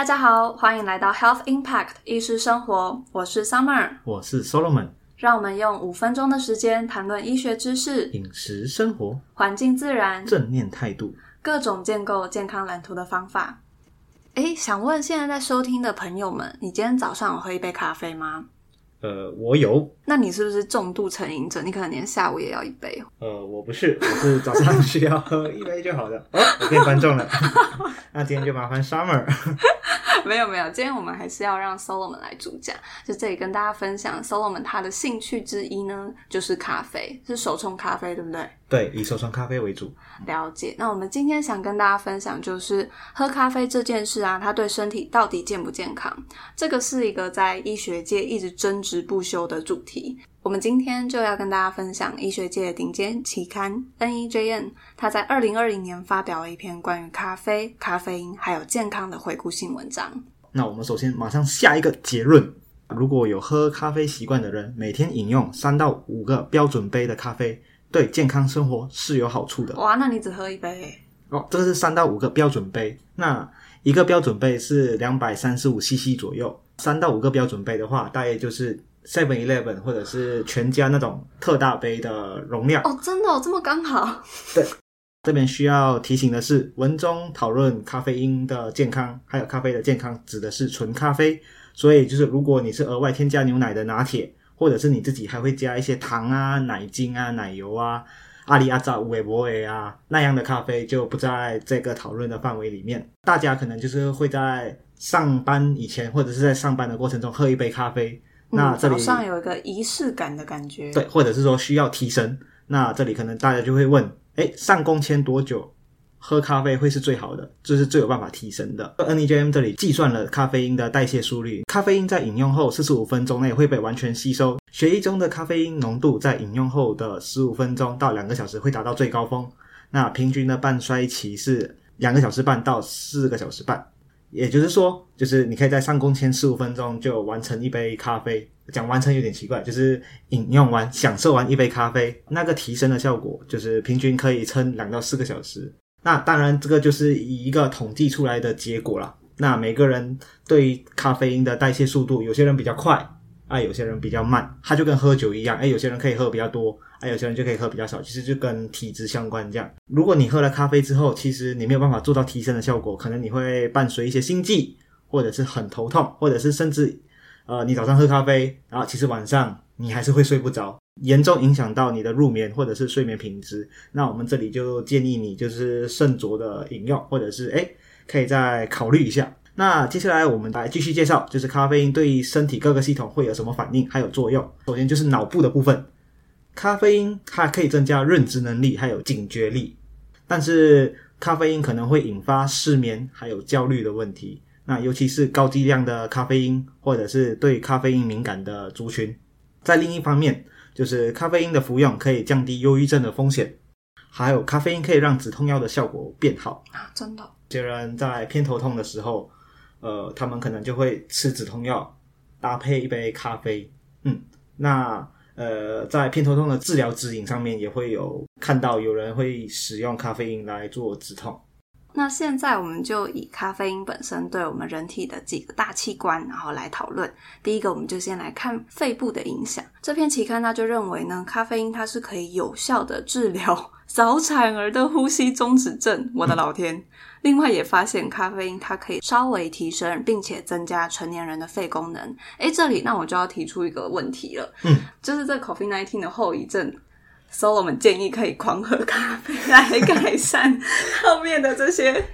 大家好，欢迎来到 Health Impact 医师生活，我是 Summer，我是 Solomon，让我们用五分钟的时间谈论医学知识、饮食生活、环境自然、正念态度、各种建构健康蓝图的方法。诶，想问现在在收听的朋友们，你今天早上有喝一杯咖啡吗？呃，我有。那你是不是重度成瘾者？你可能连下午也要一杯。呃，我不是，我是早上需要喝一杯就好的。哦，我变观众了。那今天就麻烦 Summer。没有没有，今天我们还是要让 Solomon 来主讲。就这里跟大家分享，Solomon 他的兴趣之一呢，就是咖啡，是手冲咖啡，对不对？对，以手冲咖啡为主。了解。那我们今天想跟大家分享，就是喝咖啡这件事啊，它对身体到底健不健康？这个是一个在医学界一直争执不休的主题。我们今天就要跟大家分享医学界顶尖期刊《NEJM》，它在二零二零年发表了一篇关于咖啡、咖啡因还有健康的回顾性文章。那我们首先马上下一个结论：如果有喝咖啡习惯的人，每天饮用三到五个标准杯的咖啡，对健康生活是有好处的。哇，那你只喝一杯？哦，这是三到五个标准杯。那一个标准杯是两百三十五 CC 左右，三到五个标准杯的话，大约就是。Seven Eleven 或者是全家那种特大杯的容量哦，真的哦，这么刚好。对，这边需要提醒的是，文中讨论咖啡因的健康，还有咖啡的健康，指的是纯咖啡。所以就是，如果你是额外添加牛奶的拿铁，或者是你自己还会加一些糖啊、奶精啊、奶油啊、阿里阿扎、维博维啊那样的咖啡，就不在这个讨论的范围里面。大家可能就是会在上班以前，或者是在上班的过程中喝一杯咖啡。那这里早上有一个仪式感的感觉，对，或者是说需要提神。那这里可能大家就会问：哎，上工签多久喝咖啡会是最好的？这是最有办法提神的。NEJM 这里计算了咖啡因的代谢速率，咖啡因在饮用后四十五分钟内会被完全吸收，血液中的咖啡因浓度在饮用后的十五分钟到两个小时会达到最高峰。那平均的半衰期是两个小时半到四个小时半。也就是说，就是你可以在上工前十五分钟就完成一杯咖啡。讲完成有点奇怪，就是饮用完、享受完一杯咖啡，那个提升的效果，就是平均可以撑两到四个小时。那当然，这个就是以一个统计出来的结果了。那每个人对咖啡因的代谢速度，有些人比较快。啊，有些人比较慢，他就跟喝酒一样，哎，有些人可以喝比较多，啊，有些人就可以喝比较少，其实就跟体质相关这样。如果你喝了咖啡之后，其实你没有办法做到提升的效果，可能你会伴随一些心悸，或者是很头痛，或者是甚至，呃，你早上喝咖啡，然后其实晚上你还是会睡不着，严重影响到你的入眠或者是睡眠品质。那我们这里就建议你就是慎酌的饮用，或者是哎，可以再考虑一下。那接下来我们来继续介绍，就是咖啡因对身体各个系统会有什么反应，还有作用。首先就是脑部的部分，咖啡因它可以增加认知能力，还有警觉力，但是咖啡因可能会引发失眠，还有焦虑的问题。那尤其是高剂量的咖啡因，或者是对咖啡因敏感的族群。在另一方面，就是咖啡因的服用可以降低忧郁症的风险，还有咖啡因可以让止痛药的效果变好啊！真的，有些人在偏头痛的时候。呃，他们可能就会吃止痛药，搭配一杯咖啡。嗯，那呃，在偏头痛的治疗指引上面也会有看到有人会使用咖啡因来做止痛。那现在我们就以咖啡因本身对我们人体的几个大器官，然后来讨论。第一个，我们就先来看肺部的影响。这篇期刊它就认为呢，咖啡因它是可以有效的治疗 早产儿的呼吸中止症。我的老天！另外也发现咖啡因它可以稍微提升并且增加成年人的肺功能。诶，这里那我就要提出一个问题了，嗯，就是这 COVID nineteen 的后遗症，Solomon 建议可可以狂喝咖啡来改善后面的这些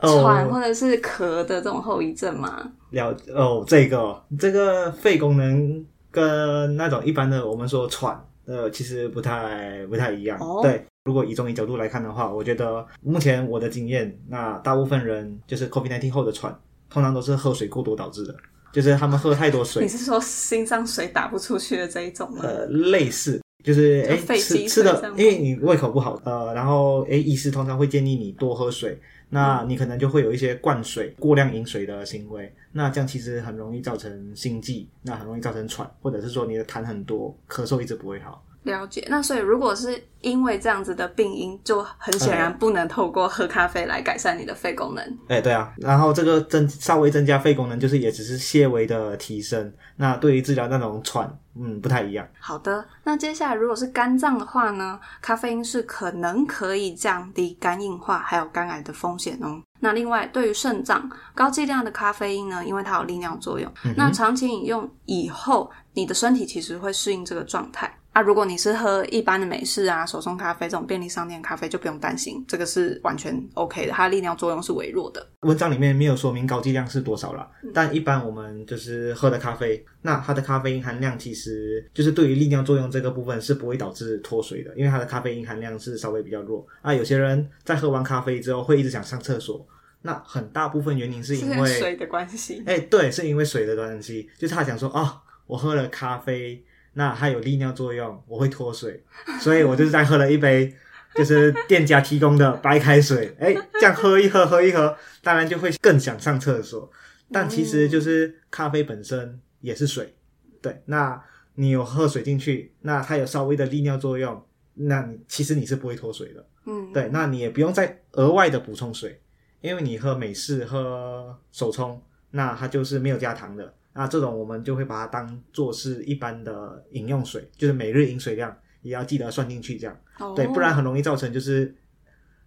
喘或者是咳的这种后遗症吗？了哦，这个这个肺功能跟那种一般的我们说喘呃，其实不太不太一样，对。如果以中医角度来看的话，我觉得目前我的经验，那大部分人就是 COVID-19 后的喘，通常都是喝水过多导致的，就是他们喝太多水。你是说心脏水打不出去的这一种吗？呃，类似，就是哎吃吃的，因为你胃口不好，呃，然后哎医师通常会建议你多喝水，那你可能就会有一些灌水、过量饮水的行为，那这样其实很容易造成心悸，那很容易造成喘，或者是说你的痰很多，咳嗽一直不会好。了解。那所以如果是因为这样子的病因，就很显然不能透过喝咖啡来改善你的肺功能。哎，对啊，然后这个增稍微增加肺功能，就是也只是些微的提升。那对于治疗那种喘，嗯，不太一样。好的，那接下来如果是肝脏的话呢，咖啡因是可能可以降低肝硬化还有肝癌的风险哦。那另外，对于肾脏，高剂量的咖啡因呢，因为它有利尿作用，那长期饮用以后，你的身体其实会适应这个状态。啊，如果你是喝一般的美式啊、手冲咖啡这种便利商店咖啡，就不用担心，这个是完全 OK 的，它的利尿作用是微弱的。文章里面没有说明高剂量是多少了，但一般我们就是喝的咖啡，那它的咖啡因含量其实就是对于利尿作用这个部分是不会导致脱水的，因为它的咖啡因含量是稍微比较弱。啊，有些人在喝完咖啡之后会一直想上厕所，那很大部分原因是因为水的关系。哎，对，是因为水的关系，就是他想说哦，我喝了咖啡。那它有利尿作用，我会脱水，所以我就是在喝了一杯，就是店家提供的白开水，哎，这样喝一喝，喝一喝，当然就会更想上厕所。但其实就是咖啡本身也是水，对。那你有喝水进去，那它有稍微的利尿作用，那你其实你是不会脱水的，嗯，对。那你也不用再额外的补充水，因为你喝美式、喝手冲，那它就是没有加糖的。那这种我们就会把它当做是一般的饮用水，就是每日饮水量也要记得算进去，这样对，不然很容易造成就是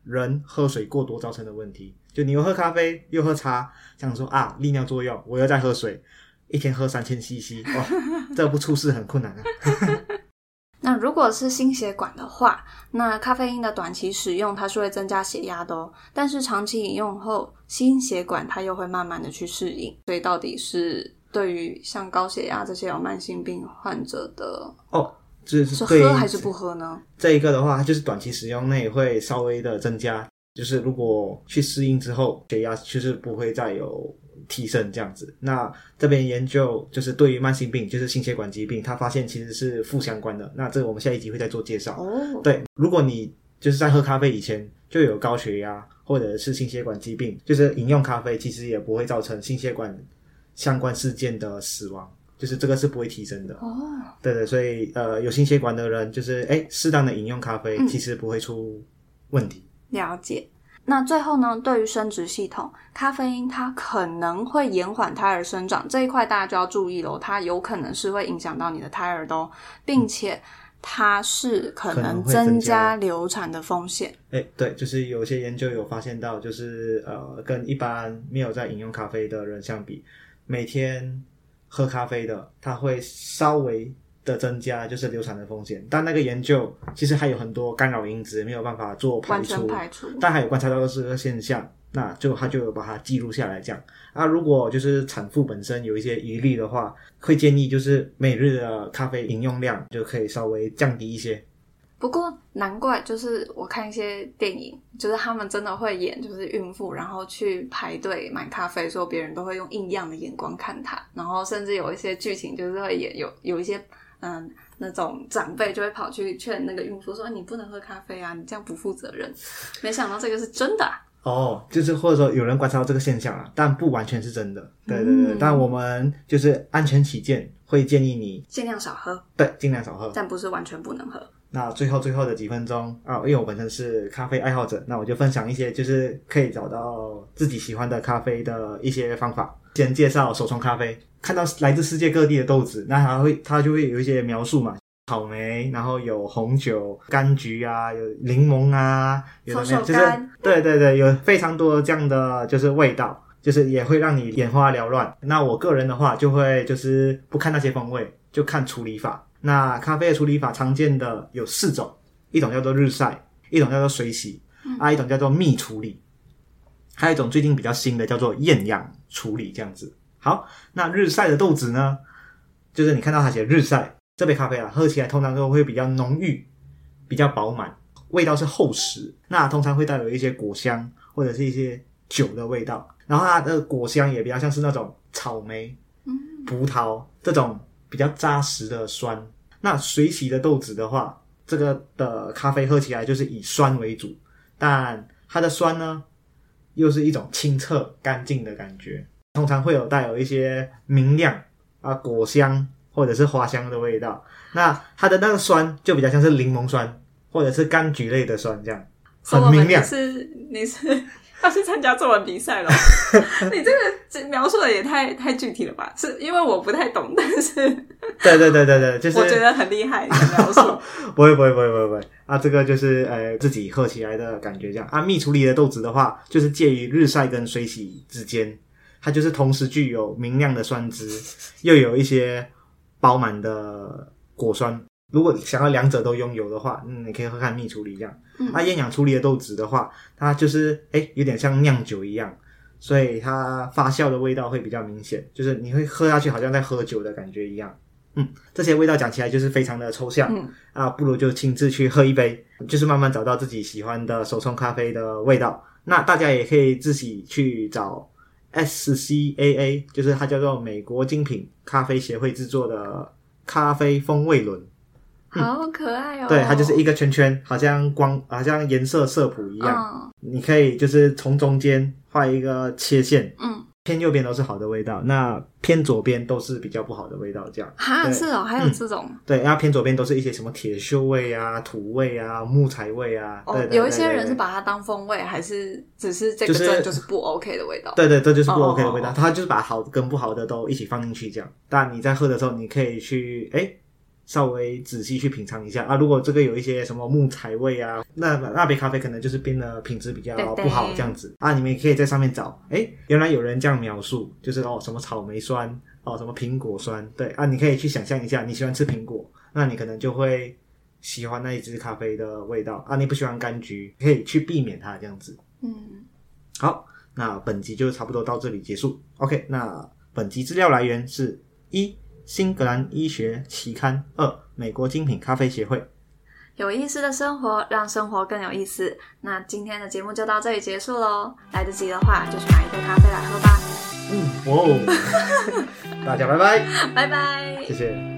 人喝水过多造成的问题。就你又喝咖啡又喝茶，想说啊利尿作用，我又在喝水，一天喝三千 CC，哇，这不出事很困难啊。那如果是心血管的话，那咖啡因的短期使用它是会增加血压的哦，但是长期饮用后，心血管它又会慢慢的去适应，所以到底是。对于像高血压这些有慢性病患者的哦，这是喝还是不喝呢？这一个的话，就是短期使用内会稍微的增加，就是如果去适应之后，血压就是不会再有提升这样子。那这边研究就是对于慢性病，就是心血管疾病，他发现其实是负相关的。那这个我们下一集会再做介绍。哦，对，如果你就是在喝咖啡以前就有高血压或者是心血管疾病，就是饮用咖啡其实也不会造成心血管。相关事件的死亡，就是这个是不会提升的哦。对对，所以呃，有心血管的人，就是哎，适当的饮用咖啡，其实不会出问题。了解。那最后呢，对于生殖系统，咖啡因它可能会延缓胎儿生长这一块，大家就要注意喽。它有可能是会影响到你的胎儿的，并且它是可能增加流产的风险。哎，对，就是有些研究有发现到，就是呃，跟一般没有在饮用咖啡的人相比。每天喝咖啡的，它会稍微的增加就是流产的风险，但那个研究其实还有很多干扰因子没有办法做排除，排除，但还有观察到这个现象，那就他就把它记录下来，这样。啊，如果就是产妇本身有一些疑虑的话，会建议就是每日的咖啡饮用量就可以稍微降低一些。不过难怪，就是我看一些电影，就是他们真的会演，就是孕妇然后去排队买咖啡，说别人都会用异样的眼光看她，然后甚至有一些剧情就是会演有有一些嗯那种长辈就会跑去劝那个孕妇说你不能喝咖啡啊，你这样不负责任。没想到这个是真的哦，就是或者说有人观察到这个现象啊，但不完全是真的。对对对，但我们就是安全起见，会建议你尽量少喝。对，尽量少喝，但不是完全不能喝。那最后最后的几分钟啊，因为我本身是咖啡爱好者，那我就分享一些就是可以找到自己喜欢的咖啡的一些方法。先介绍手冲咖啡，看到来自世界各地的豆子，那它会它就会有一些描述嘛，草莓，然后有红酒、柑橘啊，有柠檬啊，有？就是对对对，有非常多这样的就是味道，就是也会让你眼花缭乱。那我个人的话，就会就是不看那些风味，就看处理法。那咖啡的处理法常见的有四种，一种叫做日晒，一种叫做水洗，啊，一种叫做蜜处理，还有一种最近比较新的叫做厌氧处理，这样子。好，那日晒的豆子呢，就是你看到它写日晒，这杯咖啡啊，喝起来通常都会比较浓郁，比较饱满，味道是厚实，那通常会带有一些果香或者是一些酒的味道，然后它的果香也比较像是那种草莓、葡萄这种。比较扎实的酸，那水洗的豆子的话，这个的咖啡喝起来就是以酸为主，但它的酸呢，又是一种清澈干净的感觉，通常会有带有一些明亮啊果香或者是花香的味道。那它的那个酸就比较像是柠檬酸，或者是柑橘类的酸，这样很明亮。是你是要去参加作文比赛了？你这个描述的也太太具体了吧？是因为我不太懂，但是 对对对对对，就是我觉得很厉害的描述。不会不会不会不会不会啊，这个就是呃自己喝起来的感觉这样啊。蜜处理的豆子的话，就是介于日晒跟水洗之间，它就是同时具有明亮的酸汁，又有一些饱满的果酸。如果想要两者都拥有的话，嗯，你可以喝看蜜处理这样。嗯那，厌氧处理的豆子的话，它就是哎有点像酿酒一样，所以它发酵的味道会比较明显，就是你会喝下去好像在喝酒的感觉一样。嗯，这些味道讲起来就是非常的抽象。嗯啊，不如就亲自去喝一杯，就是慢慢找到自己喜欢的手冲咖啡的味道。那大家也可以自己去找 SCAA，就是它叫做美国精品咖啡协会制作的咖啡风味轮。好可爱哦！对，它就是一个圈圈，好像光，好像颜色色谱一样。嗯你可以就是从中间画一个切线，嗯，偏右边都是好的味道，那偏左边都是比较不好的味道。这样。哈对是哦，还有这种对，然后偏左边都是一些什么铁锈味啊、土味啊、木材味啊。哦对，对有一些人是把它当风味，还是只是这个就是真就是不 OK 的味道？对对，这就是不哦 OK 的味道。哦哦它就是把好跟不好的都一起放进去，这样。但你在喝的时候，你可以去哎稍微仔细去品尝一下啊。如果这个有一些什么木材味啊，那那杯咖啡可能就是变得品质比较不好这样子啊。你们也可以在上面找，哎，原来有人这样描述，就是哦什么草莓酸哦什么苹果酸，对啊，你可以去想象一下，你喜欢吃苹果，那你可能就会喜欢那一支咖啡的味道啊。你不喜欢柑橘，可以去避免它这样子。嗯，好，那本集就差不多到这里结束。OK，那本集资料来源是一新格兰医学期刊，二美国精品咖啡协会。有意思的生活让生活更有意思。那今天的节目就到这里结束喽。来得及的话，就去买一杯咖啡来喝吧。嗯，哦，大家拜拜，拜拜谢。谢。